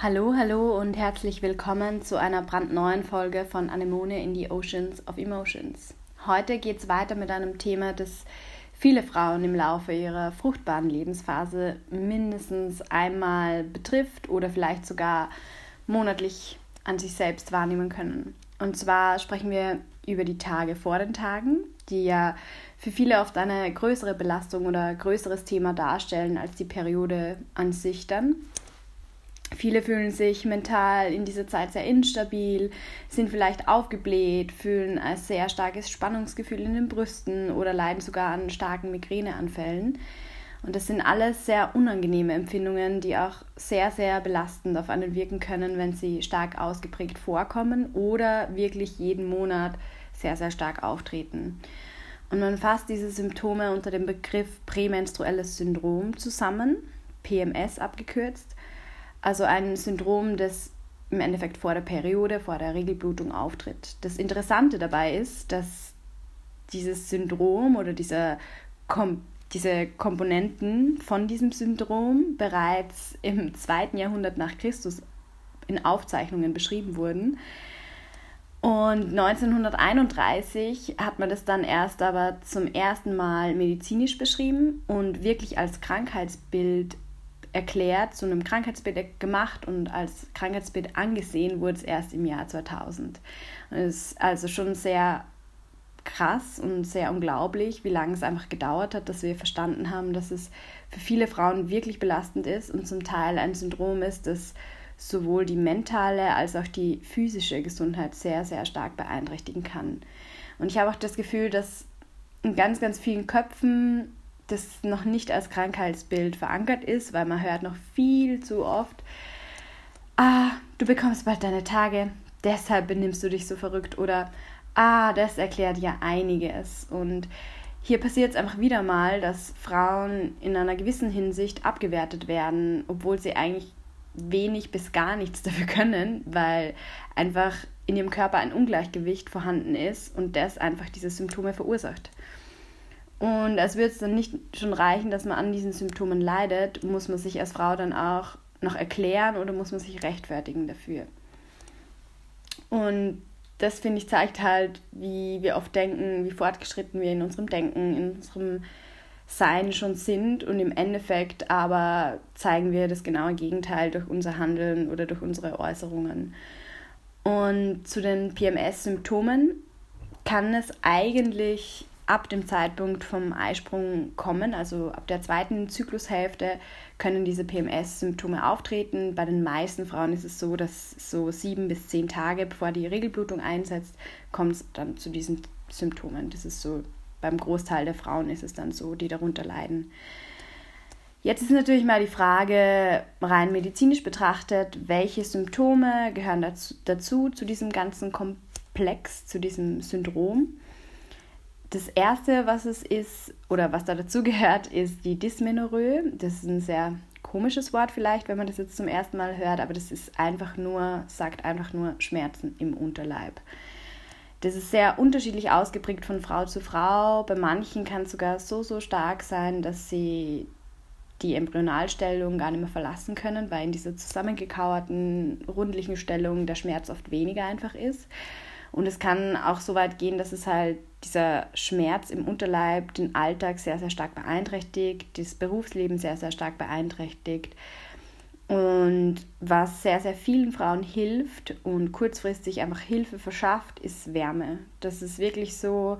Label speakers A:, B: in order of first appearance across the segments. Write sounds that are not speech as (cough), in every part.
A: Hallo, hallo und herzlich willkommen zu einer brandneuen Folge von Anemone in the Oceans of Emotions. Heute geht es weiter mit einem Thema, das viele Frauen im Laufe ihrer fruchtbaren Lebensphase mindestens einmal betrifft oder vielleicht sogar monatlich an sich selbst wahrnehmen können. Und zwar sprechen wir über die Tage vor den Tagen, die ja für viele oft eine größere Belastung oder größeres Thema darstellen als die Periode an sich dann. Viele fühlen sich mental in dieser Zeit sehr instabil, sind vielleicht aufgebläht, fühlen ein sehr starkes Spannungsgefühl in den Brüsten oder leiden sogar an starken Migräneanfällen. Und das sind alles sehr unangenehme Empfindungen, die auch sehr, sehr belastend auf einen wirken können, wenn sie stark ausgeprägt vorkommen oder wirklich jeden Monat sehr, sehr stark auftreten. Und man fasst diese Symptome unter dem Begriff prämenstruelles Syndrom zusammen, PMS abgekürzt. Also ein Syndrom, das im Endeffekt vor der Periode, vor der Regelblutung auftritt. Das Interessante dabei ist, dass dieses Syndrom oder dieser Kom diese Komponenten von diesem Syndrom bereits im zweiten Jahrhundert nach Christus in Aufzeichnungen beschrieben wurden. Und 1931 hat man das dann erst aber zum ersten Mal medizinisch beschrieben und wirklich als Krankheitsbild erklärt, zu einem Krankheitsbild gemacht und als Krankheitsbild angesehen wurde es erst im Jahr 2000. Es ist also schon sehr krass und sehr unglaublich, wie lange es einfach gedauert hat, dass wir verstanden haben, dass es für viele Frauen wirklich belastend ist und zum Teil ein Syndrom ist, das sowohl die mentale als auch die physische Gesundheit sehr, sehr stark beeinträchtigen kann. Und ich habe auch das Gefühl, dass in ganz, ganz vielen Köpfen das noch nicht als Krankheitsbild verankert ist, weil man hört noch viel zu oft, ah, du bekommst bald deine Tage, deshalb benimmst du dich so verrückt oder ah, das erklärt ja einiges. Und hier passiert es einfach wieder mal, dass Frauen in einer gewissen Hinsicht abgewertet werden, obwohl sie eigentlich wenig bis gar nichts dafür können, weil einfach in ihrem Körper ein Ungleichgewicht vorhanden ist und das einfach diese Symptome verursacht. Und als würde es dann nicht schon reichen, dass man an diesen Symptomen leidet, muss man sich als Frau dann auch noch erklären oder muss man sich rechtfertigen dafür. Und das finde ich zeigt halt, wie wir oft denken, wie fortgeschritten wir in unserem Denken, in unserem Sein schon sind und im Endeffekt aber zeigen wir das genaue Gegenteil durch unser Handeln oder durch unsere Äußerungen. Und zu den PMS-Symptomen kann es eigentlich ab dem Zeitpunkt vom Eisprung kommen, also ab der zweiten Zyklushälfte, können diese PMS-Symptome auftreten. Bei den meisten Frauen ist es so, dass so sieben bis zehn Tage bevor die Regelblutung einsetzt, kommt es dann zu diesen Symptomen. Das ist so, beim Großteil der Frauen ist es dann so, die darunter leiden. Jetzt ist natürlich mal die Frage, rein medizinisch betrachtet, welche Symptome gehören dazu, dazu zu diesem ganzen Komplex, zu diesem Syndrom das erste, was es ist oder was da dazu gehört, ist die Dysmenorrhoe. Das ist ein sehr komisches Wort vielleicht, wenn man das jetzt zum ersten Mal hört, aber das ist einfach nur, sagt einfach nur Schmerzen im Unterleib. Das ist sehr unterschiedlich ausgeprägt von Frau zu Frau. Bei manchen kann es sogar so, so stark sein, dass sie die Embryonalstellung gar nicht mehr verlassen können, weil in dieser zusammengekauerten, rundlichen Stellung der Schmerz oft weniger einfach ist. Und es kann auch so weit gehen, dass es halt dieser Schmerz im Unterleib den Alltag sehr, sehr stark beeinträchtigt, das Berufsleben sehr, sehr stark beeinträchtigt. Und was sehr, sehr vielen Frauen hilft und kurzfristig einfach Hilfe verschafft, ist Wärme. Das ist wirklich so,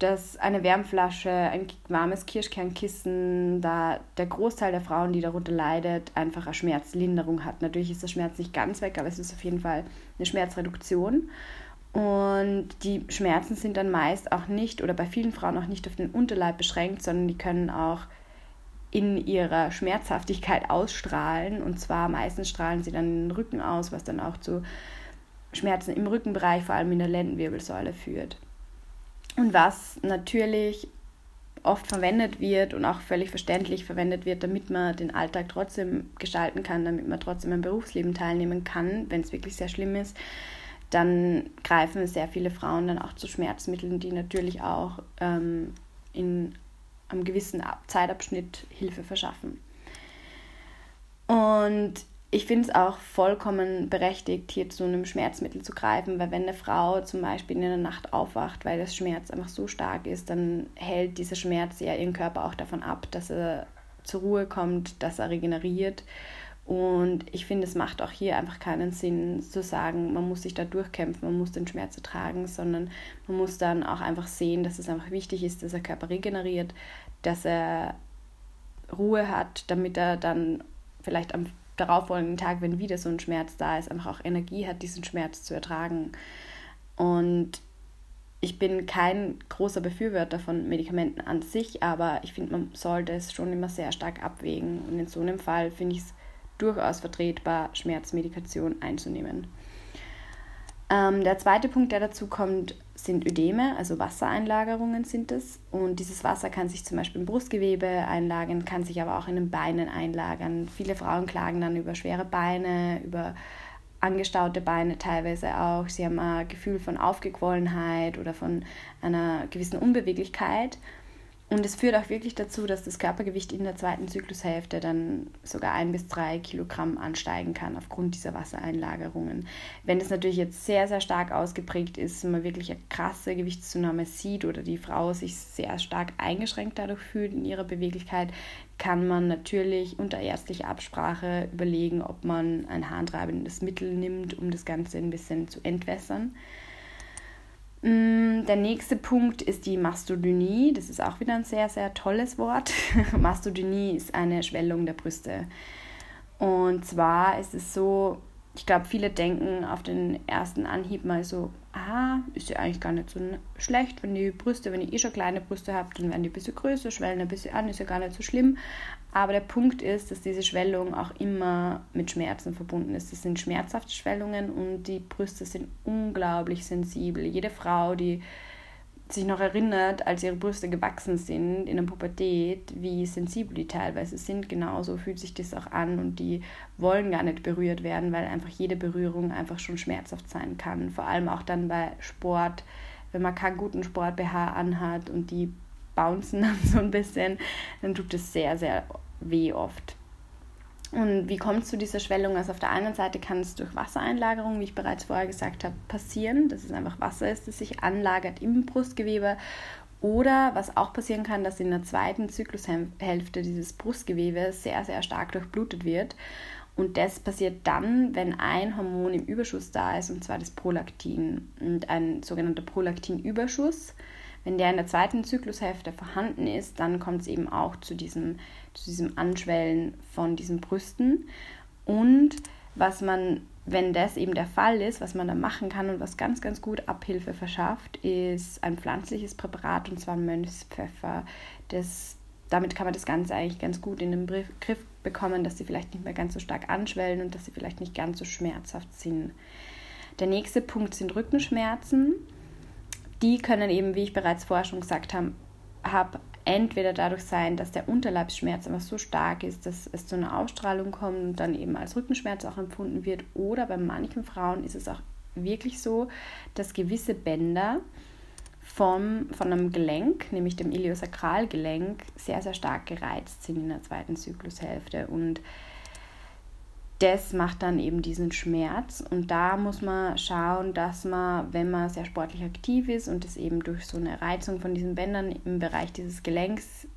A: dass eine Wärmflasche, ein warmes Kirschkernkissen, da der Großteil der Frauen, die darunter leidet, einfach eine Schmerzlinderung hat. Natürlich ist der Schmerz nicht ganz weg, aber es ist auf jeden Fall eine Schmerzreduktion. Und die Schmerzen sind dann meist auch nicht oder bei vielen Frauen auch nicht auf den Unterleib beschränkt, sondern die können auch in ihrer Schmerzhaftigkeit ausstrahlen. Und zwar meistens strahlen sie dann den Rücken aus, was dann auch zu Schmerzen im Rückenbereich, vor allem in der Lendenwirbelsäule führt. Und was natürlich oft verwendet wird und auch völlig verständlich verwendet wird, damit man den Alltag trotzdem gestalten kann, damit man trotzdem am Berufsleben teilnehmen kann, wenn es wirklich sehr schlimm ist, dann greifen sehr viele Frauen dann auch zu Schmerzmitteln, die natürlich auch ähm, in einem gewissen Zeitabschnitt Hilfe verschaffen. Und ich finde es auch vollkommen berechtigt, hier zu einem Schmerzmittel zu greifen, weil wenn eine Frau zum Beispiel in der Nacht aufwacht, weil das Schmerz einfach so stark ist, dann hält dieser Schmerz ja ihren Körper auch davon ab, dass er zur Ruhe kommt, dass er regeneriert. Und ich finde, es macht auch hier einfach keinen Sinn zu sagen, man muss sich da durchkämpfen, man muss den Schmerz ertragen, sondern man muss dann auch einfach sehen, dass es einfach wichtig ist, dass der Körper regeneriert, dass er Ruhe hat, damit er dann vielleicht am darauffolgenden Tag, wenn wieder so ein Schmerz da ist, einfach auch Energie hat, diesen Schmerz zu ertragen. Und ich bin kein großer Befürworter von Medikamenten an sich, aber ich finde, man sollte es schon immer sehr stark abwägen. Und in so einem Fall finde ich es durchaus vertretbar, Schmerzmedikation einzunehmen. Ähm, der zweite Punkt, der dazu kommt, sind Ödeme, also Wassereinlagerungen sind es. Und dieses Wasser kann sich zum Beispiel im Brustgewebe einlagern, kann sich aber auch in den Beinen einlagern. Viele Frauen klagen dann über schwere Beine, über angestaute Beine teilweise auch. Sie haben ein Gefühl von Aufgequollenheit oder von einer gewissen Unbeweglichkeit. Und es führt auch wirklich dazu, dass das Körpergewicht in der zweiten Zyklushälfte dann sogar ein bis drei Kilogramm ansteigen kann aufgrund dieser Wassereinlagerungen. Wenn es natürlich jetzt sehr, sehr stark ausgeprägt ist, man wirklich eine krasse Gewichtszunahme sieht oder die Frau sich sehr stark eingeschränkt dadurch fühlt in ihrer Beweglichkeit, kann man natürlich unter ärztlicher Absprache überlegen, ob man ein harntreibendes Mittel nimmt, um das Ganze ein bisschen zu entwässern. Mm, der nächste Punkt ist die Mastodynie. Das ist auch wieder ein sehr, sehr tolles Wort. (laughs) Mastodynie ist eine Schwellung der Brüste. Und zwar ist es so, ich glaube, viele denken auf den ersten Anhieb mal so, ah, ist ja eigentlich gar nicht so schlecht, wenn die Brüste, wenn ihr eh schon kleine Brüste habt, dann werden die ein bisschen größer, schwellen ein bisschen an, ist ja gar nicht so schlimm. Aber der Punkt ist, dass diese Schwellung auch immer mit Schmerzen verbunden ist. Das sind schmerzhafte Schwellungen und die Brüste sind unglaublich sensibel. Jede Frau, die sich noch erinnert, als ihre Brüste gewachsen sind in der Pubertät, wie sensibel die teilweise sind. Genauso fühlt sich das auch an und die wollen gar nicht berührt werden, weil einfach jede Berührung einfach schon schmerzhaft sein kann. Vor allem auch dann bei Sport, wenn man keinen guten Sport-BH anhat und die bouncen (laughs) dann so ein bisschen, dann tut es sehr, sehr weh oft. Und wie kommt es zu dieser Schwellung? Also auf der einen Seite kann es durch Wassereinlagerung, wie ich bereits vorher gesagt habe, passieren, dass es einfach Wasser ist, das sich anlagert im Brustgewebe. Oder was auch passieren kann, dass in der zweiten Zyklushälfte dieses Brustgewebe sehr, sehr stark durchblutet wird. Und das passiert dann, wenn ein Hormon im Überschuss da ist, und zwar das Prolaktin. Und ein sogenannter Prolaktinüberschuss, wenn der in der zweiten Zyklushälfte vorhanden ist, dann kommt es eben auch zu diesem zu diesem Anschwellen von diesen Brüsten. Und was man, wenn das eben der Fall ist, was man da machen kann und was ganz, ganz gut Abhilfe verschafft, ist ein pflanzliches Präparat und zwar Mönchspfeffer. Das, damit kann man das Ganze eigentlich ganz gut in den Griff bekommen, dass sie vielleicht nicht mehr ganz so stark anschwellen und dass sie vielleicht nicht ganz so schmerzhaft sind. Der nächste Punkt sind Rückenschmerzen. Die können eben, wie ich bereits vorher schon gesagt habe, entweder dadurch sein, dass der Unterleibsschmerz einfach so stark ist, dass es zu einer Ausstrahlung kommt und dann eben als Rückenschmerz auch empfunden wird. Oder bei manchen Frauen ist es auch wirklich so, dass gewisse Bänder vom, von einem Gelenk, nämlich dem Iliosakralgelenk, sehr, sehr stark gereizt sind in der zweiten Zyklushälfte. Und das macht dann eben diesen Schmerz. Und da muss man schauen, dass man, wenn man sehr sportlich aktiv ist und es eben durch so eine Reizung von diesen Bändern im Bereich dieses Gelenks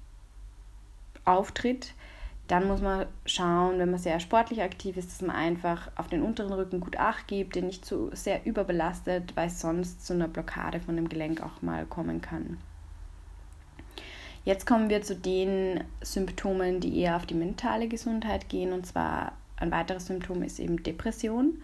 A: auftritt, dann muss man schauen, wenn man sehr sportlich aktiv ist, dass man einfach auf den unteren Rücken gut Acht gibt, den nicht zu sehr überbelastet, weil es sonst zu einer Blockade von dem Gelenk auch mal kommen kann. Jetzt kommen wir zu den Symptomen, die eher auf die mentale Gesundheit gehen, und zwar ein weiteres Symptom ist eben Depression.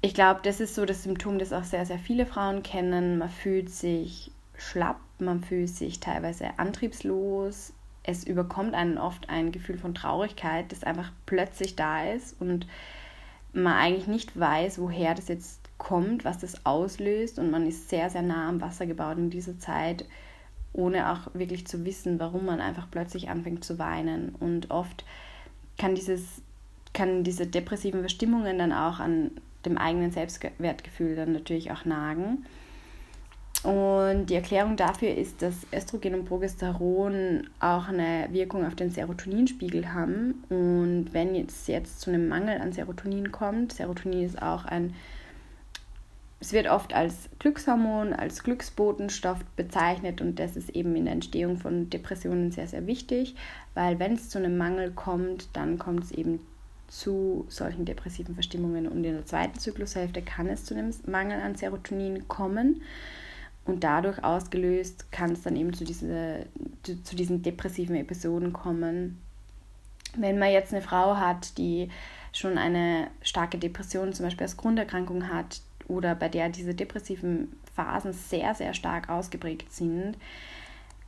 A: Ich glaube, das ist so das Symptom, das auch sehr, sehr viele Frauen kennen. Man fühlt sich schlapp, man fühlt sich teilweise antriebslos. Es überkommt einen oft ein Gefühl von Traurigkeit, das einfach plötzlich da ist und man eigentlich nicht weiß, woher das jetzt kommt, was das auslöst. Und man ist sehr, sehr nah am Wasser gebaut in dieser Zeit, ohne auch wirklich zu wissen, warum man einfach plötzlich anfängt zu weinen. Und oft kann dieses kann diese depressiven Verstimmungen dann auch an dem eigenen Selbstwertgefühl dann natürlich auch nagen. Und die Erklärung dafür ist, dass Östrogen und Progesteron auch eine Wirkung auf den Serotoninspiegel haben. Und wenn jetzt, jetzt zu einem Mangel an Serotonin kommt, Serotonin ist auch ein, es wird oft als Glückshormon, als Glücksbotenstoff bezeichnet und das ist eben in der Entstehung von Depressionen sehr, sehr wichtig, weil wenn es zu einem Mangel kommt, dann kommt es eben zu solchen depressiven Verstimmungen und in der zweiten Zyklushälfte kann es zu einem Mangel an Serotonin kommen. Und dadurch ausgelöst kann es dann eben zu, diese, zu, zu diesen depressiven Episoden kommen. Wenn man jetzt eine Frau hat, die schon eine starke Depression zum Beispiel als Grunderkrankung hat oder bei der diese depressiven Phasen sehr, sehr stark ausgeprägt sind,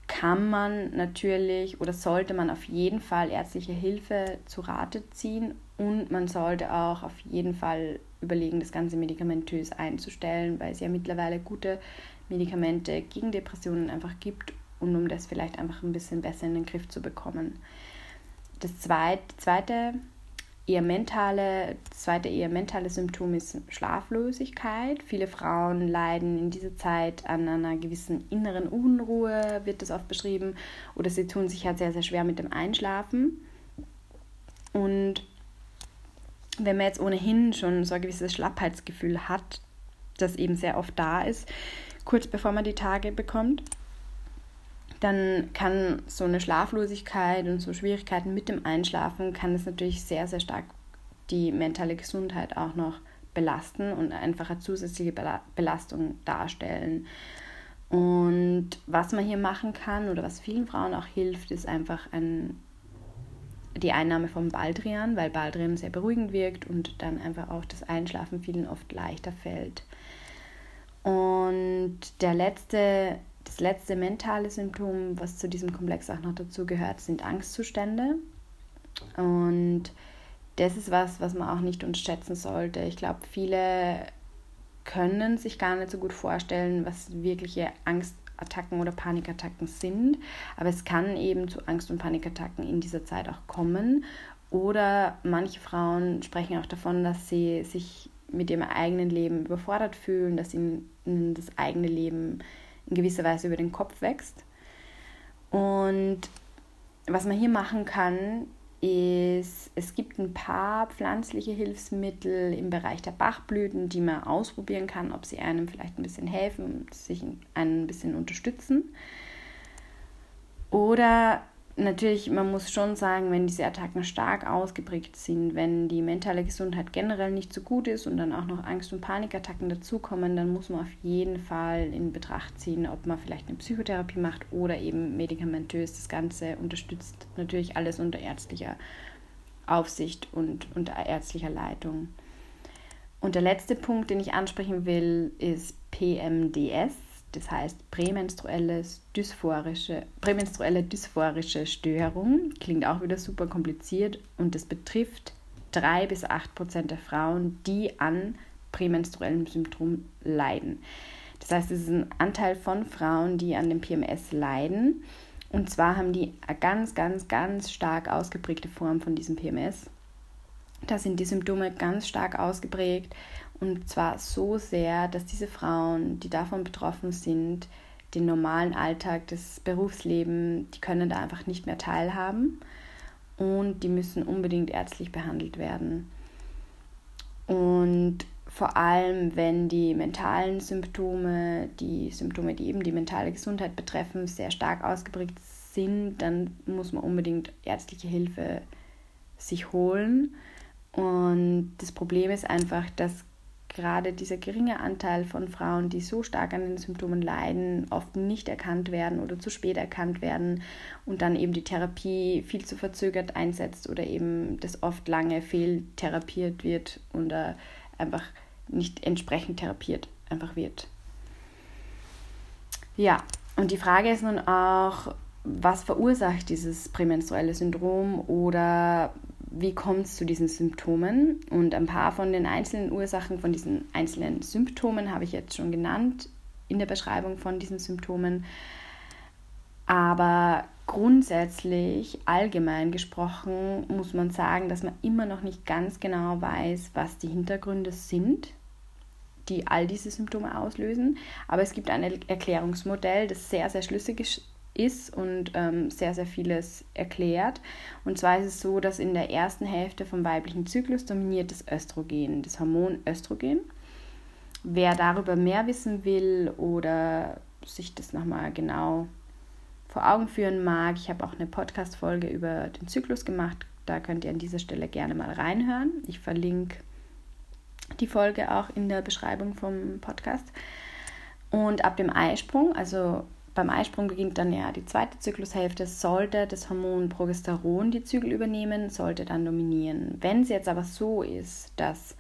A: kann man natürlich oder sollte man auf jeden Fall ärztliche Hilfe zu Rate ziehen und man sollte auch auf jeden Fall überlegen, das Ganze medikamentös einzustellen, weil es ja mittlerweile gute Medikamente gegen Depressionen einfach gibt und um das vielleicht einfach ein bisschen besser in den Griff zu bekommen. Das zweite, zweite eher mentale, das zweite eher mentale Symptom ist Schlaflosigkeit. Viele Frauen leiden in dieser Zeit an einer gewissen inneren Unruhe, wird das oft beschrieben, oder sie tun sich halt sehr, sehr schwer mit dem Einschlafen. Und wenn man jetzt ohnehin schon so ein gewisses Schlappheitsgefühl hat, das eben sehr oft da ist, kurz bevor man die Tage bekommt, dann kann so eine Schlaflosigkeit und so Schwierigkeiten mit dem Einschlafen, kann es natürlich sehr, sehr stark die mentale Gesundheit auch noch belasten und einfach eine zusätzliche Belastung darstellen. Und was man hier machen kann oder was vielen Frauen auch hilft, ist einfach ein, die Einnahme von Baldrian, weil Baldrian sehr beruhigend wirkt und dann einfach auch das Einschlafen vielen oft leichter fällt. Und der letzte, das letzte mentale Symptom, was zu diesem Komplex auch noch dazu gehört, sind Angstzustände. Und das ist was, was man auch nicht unterschätzen sollte. Ich glaube, viele können sich gar nicht so gut vorstellen, was wirkliche Angstattacken oder Panikattacken sind. Aber es kann eben zu Angst- und Panikattacken in dieser Zeit auch kommen. Oder manche Frauen sprechen auch davon, dass sie sich mit ihrem eigenen Leben überfordert fühlen, dass ihnen das eigene Leben in gewisser Weise über den Kopf wächst. Und was man hier machen kann, ist, es gibt ein paar pflanzliche Hilfsmittel im Bereich der Bachblüten, die man ausprobieren kann, ob sie einem vielleicht ein bisschen helfen sich ein bisschen unterstützen. Oder natürlich, man muss schon sagen, wenn diese Attacken stark ausgeprägt sind, wenn die mentale Gesundheit generell nicht so gut ist und dann auch noch Angst- und Panikattacken dazukommen, dann muss man auf jeden Fall in Betracht ziehen, ob man vielleicht eine Psychotherapie macht oder eben medikamentös das Ganze unterstützt. Natürlich alles unter ärztlicher Aufsicht und unter ärztlicher Leitung. Und der letzte Punkt, den ich ansprechen will, ist PMDS das heißt prämenstruelles dysphorische, prämenstruelle dysphorische Störung. Klingt auch wieder super kompliziert und das betrifft 3 bis 8 Prozent der Frauen, die an prämenstruellem Symptom leiden. Das heißt, es ist ein Anteil von Frauen, die an dem PMS leiden. Und zwar haben die eine ganz, ganz, ganz stark ausgeprägte Form von diesem PMS. Da sind die Symptome ganz stark ausgeprägt und zwar so sehr, dass diese Frauen, die davon betroffen sind, den normalen Alltag, das Berufsleben, die können da einfach nicht mehr teilhaben und die müssen unbedingt ärztlich behandelt werden. Und vor allem, wenn die mentalen Symptome, die Symptome, die eben die mentale Gesundheit betreffen, sehr stark ausgeprägt sind, dann muss man unbedingt ärztliche Hilfe sich holen. Und das Problem ist einfach, dass gerade dieser geringe Anteil von Frauen, die so stark an den Symptomen leiden, oft nicht erkannt werden oder zu spät erkannt werden und dann eben die Therapie viel zu verzögert einsetzt oder eben das oft lange fehltherapiert wird oder einfach nicht entsprechend therapiert einfach wird. Ja, und die Frage ist nun auch, was verursacht dieses prämenstruelle Syndrom oder wie kommt es zu diesen Symptomen? Und ein paar von den einzelnen Ursachen, von diesen einzelnen Symptomen habe ich jetzt schon genannt in der Beschreibung von diesen Symptomen. Aber grundsätzlich, allgemein gesprochen, muss man sagen, dass man immer noch nicht ganz genau weiß, was die Hintergründe sind. die all diese Symptome auslösen. Aber es gibt ein Erklärungsmodell, das sehr, sehr schlüssig ist und ähm, sehr, sehr vieles erklärt. Und zwar ist es so, dass in der ersten Hälfte vom weiblichen Zyklus dominiert das Östrogen, das Hormon Östrogen. Wer darüber mehr wissen will oder sich das nochmal genau vor Augen führen mag, ich habe auch eine Podcast-Folge über den Zyklus gemacht. Da könnt ihr an dieser Stelle gerne mal reinhören. Ich verlinke die Folge auch in der Beschreibung vom Podcast. Und ab dem Eisprung, also beim Eisprung beginnt dann ja die zweite Zyklushälfte, sollte das Hormon Progesteron die Zügel übernehmen, sollte dann dominieren. Wenn es jetzt aber so ist, dass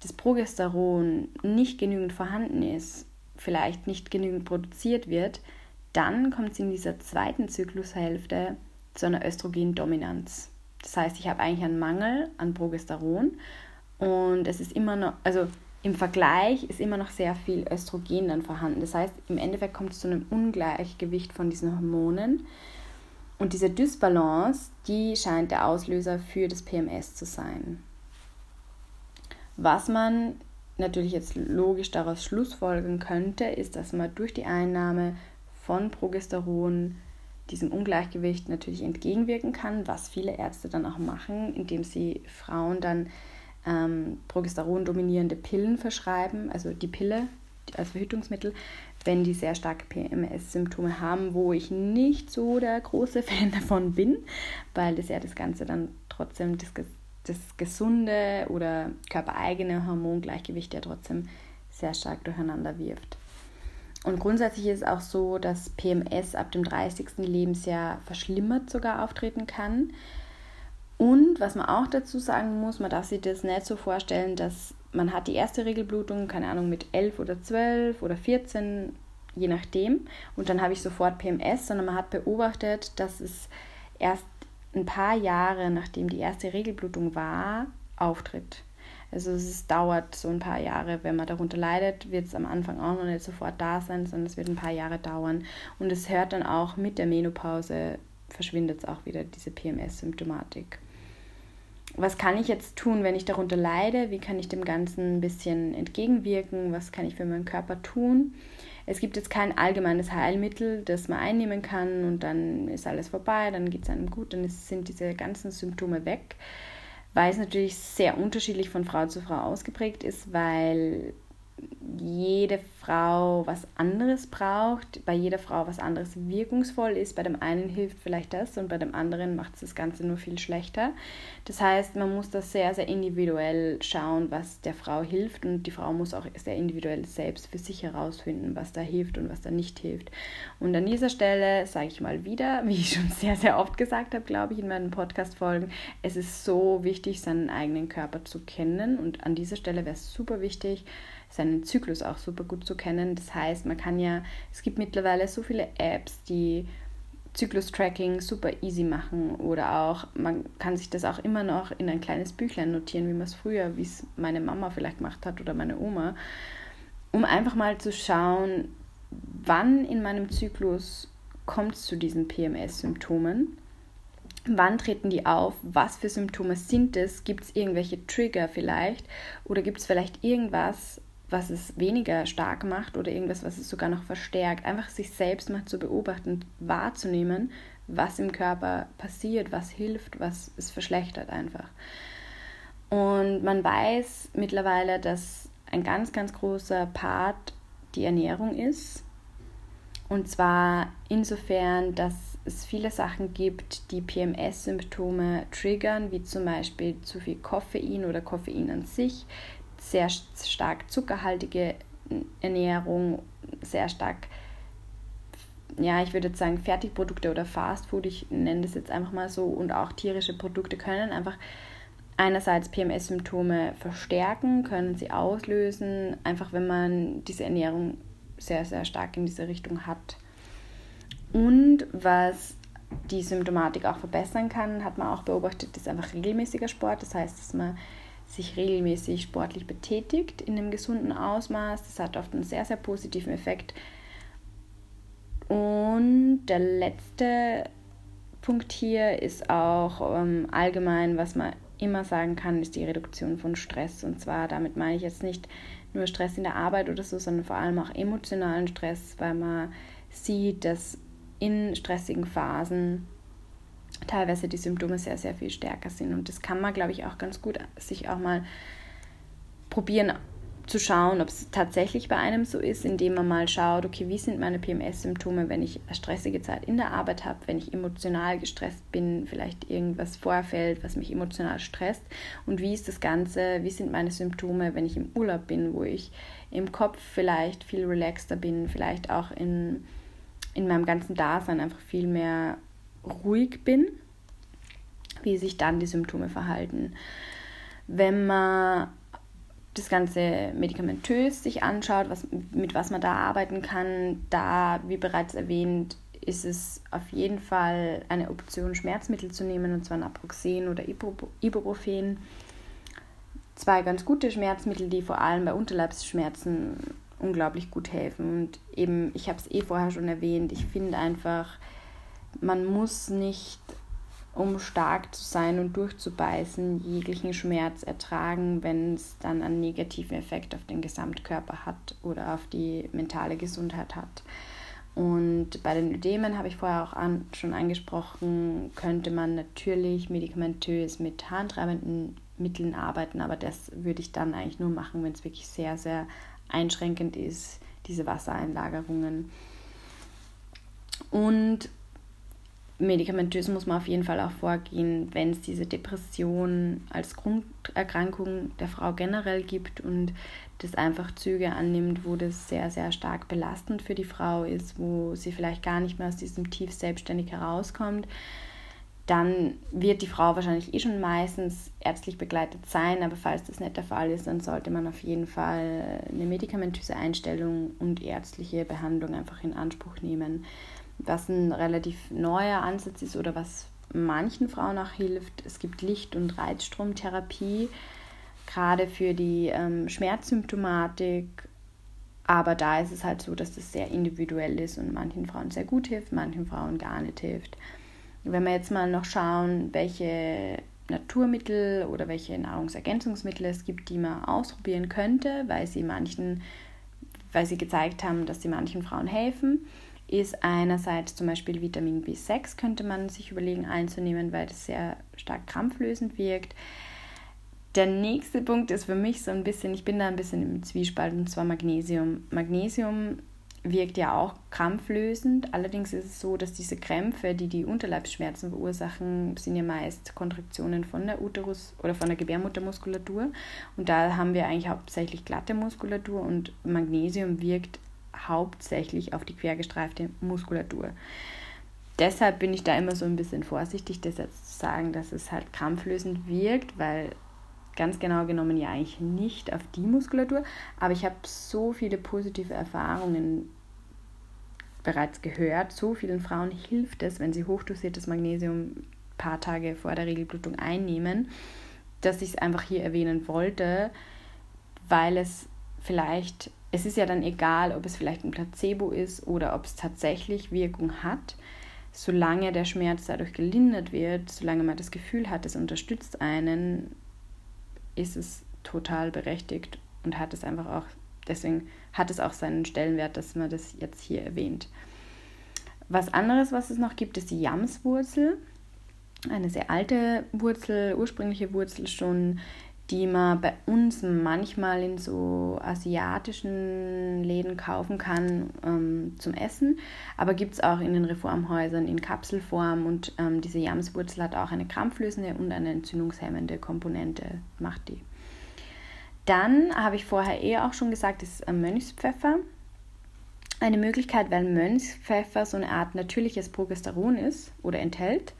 A: das Progesteron nicht genügend vorhanden ist, vielleicht nicht genügend produziert wird, dann kommt es in dieser zweiten Zyklushälfte zu einer Östrogendominanz. Das heißt, ich habe eigentlich einen Mangel an Progesteron und es ist immer noch, also im Vergleich ist immer noch sehr viel Östrogen dann vorhanden. Das heißt, im Endeffekt kommt es zu einem Ungleichgewicht von diesen Hormonen. Und diese Dysbalance, die scheint der Auslöser für das PMS zu sein. Was man natürlich jetzt logisch daraus schlussfolgern könnte, ist, dass man durch die Einnahme von Progesteron diesem Ungleichgewicht natürlich entgegenwirken kann, was viele Ärzte dann auch machen, indem sie Frauen dann ähm, Progesteron dominierende Pillen verschreiben, also die Pille als Verhütungsmittel, wenn die sehr starke PMS-Symptome haben, wo ich nicht so der große (laughs) Fan davon bin, weil das ja das Ganze dann trotzdem das, das gesunde oder körpereigene Hormongleichgewicht ja trotzdem sehr stark durcheinander wirft. Und grundsätzlich ist es auch so, dass PMS ab dem 30. Lebensjahr verschlimmert sogar auftreten kann. Und was man auch dazu sagen muss, man darf sich das nicht so vorstellen, dass man hat die erste Regelblutung, keine Ahnung, mit 11 oder 12 oder 14, je nachdem. Und dann habe ich sofort PMS, sondern man hat beobachtet, dass es erst ein paar Jahre, nachdem die erste Regelblutung war, auftritt. Also es dauert so ein paar Jahre, wenn man darunter leidet, wird es am Anfang auch noch nicht sofort da sein, sondern es wird ein paar Jahre dauern. Und es hört dann auch mit der Menopause, verschwindet es auch wieder, diese PMS-Symptomatik was kann ich jetzt tun, wenn ich darunter leide? Wie kann ich dem Ganzen ein bisschen entgegenwirken? Was kann ich für meinen Körper tun? Es gibt jetzt kein allgemeines Heilmittel, das man einnehmen kann und dann ist alles vorbei, dann geht es einem gut, dann sind diese ganzen Symptome weg, weil es natürlich sehr unterschiedlich von Frau zu Frau ausgeprägt ist, weil jede Frau was anderes braucht, bei jeder Frau was anderes wirkungsvoll ist. Bei dem einen hilft vielleicht das und bei dem anderen macht es das Ganze nur viel schlechter. Das heißt, man muss da sehr, sehr individuell schauen, was der Frau hilft und die Frau muss auch sehr individuell selbst für sich herausfinden, was da hilft und was da nicht hilft. Und an dieser Stelle sage ich mal wieder, (laughs) wie ich schon sehr, sehr oft gesagt habe, glaube ich, in meinen Podcast-Folgen, es ist so wichtig, seinen eigenen Körper zu kennen und an dieser Stelle wäre es super wichtig, seinen Zyklus auch super gut zu kennen. Das heißt, man kann ja, es gibt mittlerweile so viele Apps, die Zyklus-Tracking super easy machen oder auch, man kann sich das auch immer noch in ein kleines Büchlein notieren, wie man es früher, wie es meine Mama vielleicht gemacht hat oder meine Oma, um einfach mal zu schauen, wann in meinem Zyklus kommt es zu diesen PMS-Symptomen. Wann treten die auf? Was für Symptome sind es? Gibt es irgendwelche Trigger vielleicht? Oder gibt es vielleicht irgendwas, was es weniger stark macht oder irgendwas, was es sogar noch verstärkt. Einfach sich selbst mal zu beobachten, wahrzunehmen, was im Körper passiert, was hilft, was es verschlechtert einfach. Und man weiß mittlerweile, dass ein ganz, ganz großer Part die Ernährung ist. Und zwar insofern, dass es viele Sachen gibt, die PMS-Symptome triggern, wie zum Beispiel zu viel Koffein oder Koffein an sich, sehr stark zuckerhaltige Ernährung, sehr stark, ja, ich würde jetzt sagen, Fertigprodukte oder Fastfood, ich nenne das jetzt einfach mal so, und auch tierische Produkte können einfach einerseits PMS-Symptome verstärken, können sie auslösen, einfach wenn man diese Ernährung sehr, sehr stark in diese Richtung hat. Und was die Symptomatik auch verbessern kann, hat man auch beobachtet, ist einfach regelmäßiger Sport. Das heißt, dass man sich regelmäßig sportlich betätigt in einem gesunden Ausmaß. Das hat oft einen sehr, sehr positiven Effekt. Und der letzte Punkt hier ist auch ähm, allgemein, was man immer sagen kann, ist die Reduktion von Stress. Und zwar damit meine ich jetzt nicht nur Stress in der Arbeit oder so, sondern vor allem auch emotionalen Stress, weil man sieht, dass in stressigen Phasen teilweise die Symptome sehr, sehr viel stärker sind. Und das kann man, glaube ich, auch ganz gut sich auch mal probieren zu schauen, ob es tatsächlich bei einem so ist, indem man mal schaut, okay, wie sind meine PMS-Symptome, wenn ich eine stressige Zeit in der Arbeit habe, wenn ich emotional gestresst bin, vielleicht irgendwas vorfällt, was mich emotional stresst und wie ist das Ganze, wie sind meine Symptome, wenn ich im Urlaub bin, wo ich im Kopf vielleicht viel relaxter bin, vielleicht auch in, in meinem ganzen Dasein einfach viel mehr ruhig bin, wie sich dann die Symptome verhalten. Wenn man das Ganze medikamentös sich anschaut, was, mit was man da arbeiten kann, da, wie bereits erwähnt, ist es auf jeden Fall eine Option, Schmerzmittel zu nehmen, und zwar Naproxen oder Ibuprofen. Zwei ganz gute Schmerzmittel, die vor allem bei Unterleibsschmerzen unglaublich gut helfen. Und eben, ich habe es eh vorher schon erwähnt, ich finde einfach, man muss nicht um stark zu sein und durchzubeißen, jeglichen Schmerz ertragen, wenn es dann einen negativen Effekt auf den Gesamtkörper hat oder auf die mentale Gesundheit hat. Und bei den Ödemen habe ich vorher auch an, schon angesprochen, könnte man natürlich medikamentös mit harntreibenden Mitteln arbeiten, aber das würde ich dann eigentlich nur machen, wenn es wirklich sehr, sehr einschränkend ist, diese Wassereinlagerungen. Und medikamentös muss man auf jeden Fall auch vorgehen, wenn es diese Depression als Grunderkrankung der Frau generell gibt und das einfach Züge annimmt, wo das sehr, sehr stark belastend für die Frau ist, wo sie vielleicht gar nicht mehr aus diesem Tief selbstständig herauskommt, dann wird die Frau wahrscheinlich eh schon meistens ärztlich begleitet sein, aber falls das nicht der Fall ist, dann sollte man auf jeden Fall eine medikamentöse Einstellung und ärztliche Behandlung einfach in Anspruch nehmen was ein relativ neuer Ansatz ist oder was manchen Frauen auch hilft. Es gibt Licht- und Reizstromtherapie, gerade für die ähm, Schmerzsymptomatik. Aber da ist es halt so, dass das sehr individuell ist und manchen Frauen sehr gut hilft, manchen Frauen gar nicht hilft. Wenn wir jetzt mal noch schauen, welche Naturmittel oder welche Nahrungsergänzungsmittel es gibt, die man ausprobieren könnte, weil sie manchen, weil sie gezeigt haben, dass sie manchen Frauen helfen, ist einerseits zum Beispiel Vitamin B6 könnte man sich überlegen einzunehmen, weil das sehr stark krampflösend wirkt. Der nächste Punkt ist für mich so ein bisschen, ich bin da ein bisschen im Zwiespalt, und zwar Magnesium. Magnesium wirkt ja auch krampflösend. Allerdings ist es so, dass diese Krämpfe, die die Unterleibsschmerzen verursachen, sind ja meist Kontraktionen von der Uterus oder von der Gebärmuttermuskulatur. Und da haben wir eigentlich hauptsächlich glatte Muskulatur und Magnesium wirkt hauptsächlich auf die quergestreifte Muskulatur. Deshalb bin ich da immer so ein bisschen vorsichtig, das jetzt zu sagen, dass es halt krampflösend wirkt, weil ganz genau genommen ja eigentlich nicht auf die Muskulatur. Aber ich habe so viele positive Erfahrungen bereits gehört. So vielen Frauen hilft es, wenn sie hochdosiertes Magnesium ein paar Tage vor der Regelblutung einnehmen, dass ich es einfach hier erwähnen wollte, weil es vielleicht es ist ja dann egal, ob es vielleicht ein Placebo ist oder ob es tatsächlich Wirkung hat. Solange der Schmerz dadurch gelindert wird, solange man das Gefühl hat, es unterstützt einen, ist es total berechtigt und hat es einfach auch, deswegen hat es auch seinen Stellenwert, dass man das jetzt hier erwähnt. Was anderes, was es noch gibt, ist die Jamswurzel. Eine sehr alte Wurzel, ursprüngliche Wurzel schon, die man bei uns manchmal in so asiatischen Läden kaufen kann ähm, zum Essen. Aber gibt es auch in den Reformhäusern in Kapselform und ähm, diese Jamswurzel hat auch eine krampflösende und eine entzündungshemmende Komponente, macht die. Dann habe ich vorher eh auch schon gesagt, ist Mönchspfeffer. Eine Möglichkeit, weil Mönchspfeffer so eine Art natürliches Progesteron ist oder enthält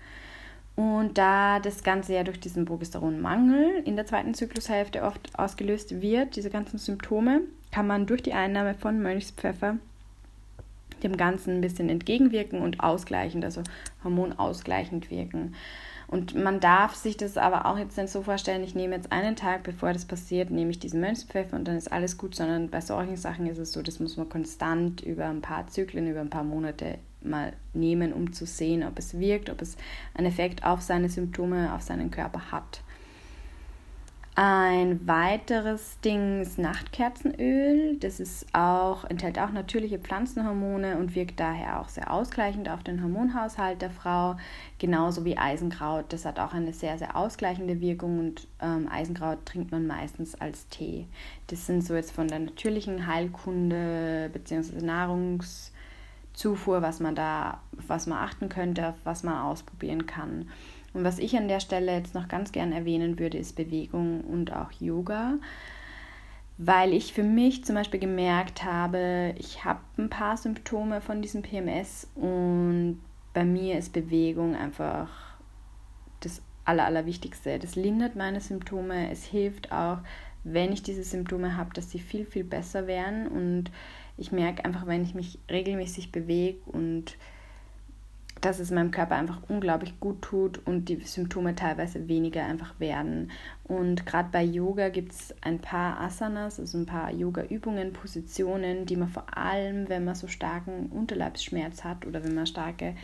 A: und da das Ganze ja durch diesen Progesteronmangel in der zweiten Zyklushälfte oft ausgelöst wird, diese ganzen Symptome, kann man durch die Einnahme von Mönchspfeffer dem Ganzen ein bisschen entgegenwirken und ausgleichend, also hormonausgleichend wirken. Und man darf sich das aber auch jetzt nicht so vorstellen, ich nehme jetzt einen Tag, bevor das passiert, nehme ich diesen Mönchspfeffer und dann ist alles gut, sondern bei solchen Sachen ist es so, das muss man konstant über ein paar Zyklen, über ein paar Monate mal nehmen, um zu sehen, ob es wirkt, ob es einen Effekt auf seine Symptome, auf seinen Körper hat. Ein weiteres Ding ist Nachtkerzenöl. Das ist auch, enthält auch natürliche Pflanzenhormone und wirkt daher auch sehr ausgleichend auf den Hormonhaushalt der Frau, genauso wie Eisenkraut. Das hat auch eine sehr, sehr ausgleichende Wirkung und ähm, Eisenkraut trinkt man meistens als Tee. Das sind so jetzt von der natürlichen Heilkunde bzw. Nahrungszufuhr, was man da, was man achten könnte, was man ausprobieren kann. Und was ich an der Stelle jetzt noch ganz gern erwähnen würde, ist Bewegung und auch Yoga, weil ich für mich zum Beispiel gemerkt habe, ich habe ein paar Symptome von diesem PMS und bei mir ist Bewegung einfach das Aller, Allerwichtigste. Das lindert meine Symptome. Es hilft auch, wenn ich diese Symptome habe, dass sie viel, viel besser werden. Und ich merke einfach, wenn ich mich regelmäßig bewege und dass es meinem Körper einfach unglaublich gut tut und die Symptome teilweise weniger einfach werden. Und gerade bei Yoga gibt es ein paar Asanas, also ein paar Yoga-Übungen, Positionen, die man vor allem, wenn man so starken Unterleibsschmerz hat oder wenn man starke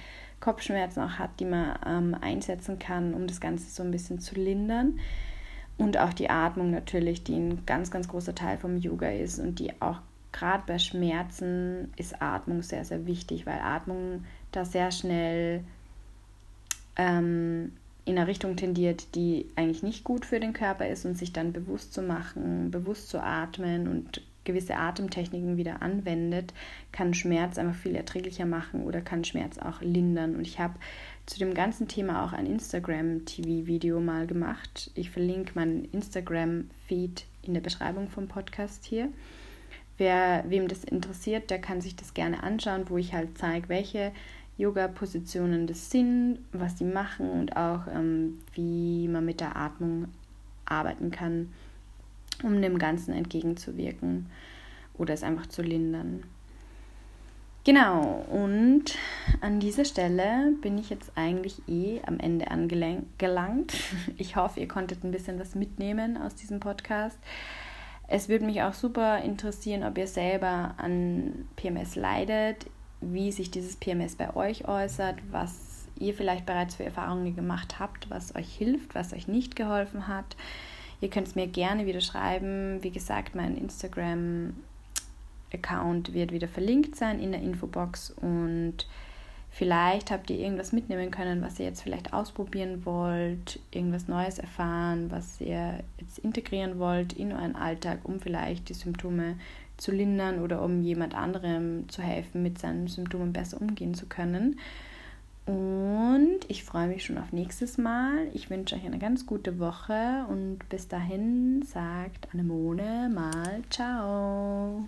A: Kopfschmerzen auch hat, die man ähm, einsetzen kann, um das Ganze so ein bisschen zu lindern. Und auch die Atmung natürlich, die ein ganz, ganz großer Teil vom Yoga ist und die auch gerade bei Schmerzen ist Atmung sehr, sehr wichtig, weil Atmung da sehr schnell ähm, in eine Richtung tendiert, die eigentlich nicht gut für den Körper ist und sich dann bewusst zu machen, bewusst zu atmen und gewisse Atemtechniken wieder anwendet, kann Schmerz einfach viel erträglicher machen oder kann Schmerz auch lindern. Und ich habe zu dem ganzen Thema auch ein Instagram-TV-Video mal gemacht. Ich verlinke meinen Instagram-Feed in der Beschreibung vom Podcast hier. Wer, wem das interessiert, der kann sich das gerne anschauen, wo ich halt zeige, welche Yoga-Positionen das sind, was sie machen und auch ähm, wie man mit der Atmung arbeiten kann, um dem Ganzen entgegenzuwirken oder es einfach zu lindern. Genau, und an dieser Stelle bin ich jetzt eigentlich eh am Ende angelangt. (laughs) Ich hoffe, ihr konntet ein bisschen was mitnehmen aus diesem Podcast. Es würde mich auch super interessieren, ob ihr selber an PMS leidet, wie sich dieses PMS bei euch äußert, was ihr vielleicht bereits für Erfahrungen gemacht habt, was euch hilft, was euch nicht geholfen hat. Ihr könnt es mir gerne wieder schreiben. Wie gesagt, mein Instagram-Account wird wieder verlinkt sein in der Infobox und Vielleicht habt ihr irgendwas mitnehmen können, was ihr jetzt vielleicht ausprobieren wollt, irgendwas Neues erfahren, was ihr jetzt integrieren wollt in euren Alltag, um vielleicht die Symptome zu lindern oder um jemand anderem zu helfen, mit seinen Symptomen besser umgehen zu können. Und ich freue mich schon auf nächstes Mal. Ich wünsche euch eine ganz gute Woche und bis dahin sagt Anemone mal Ciao.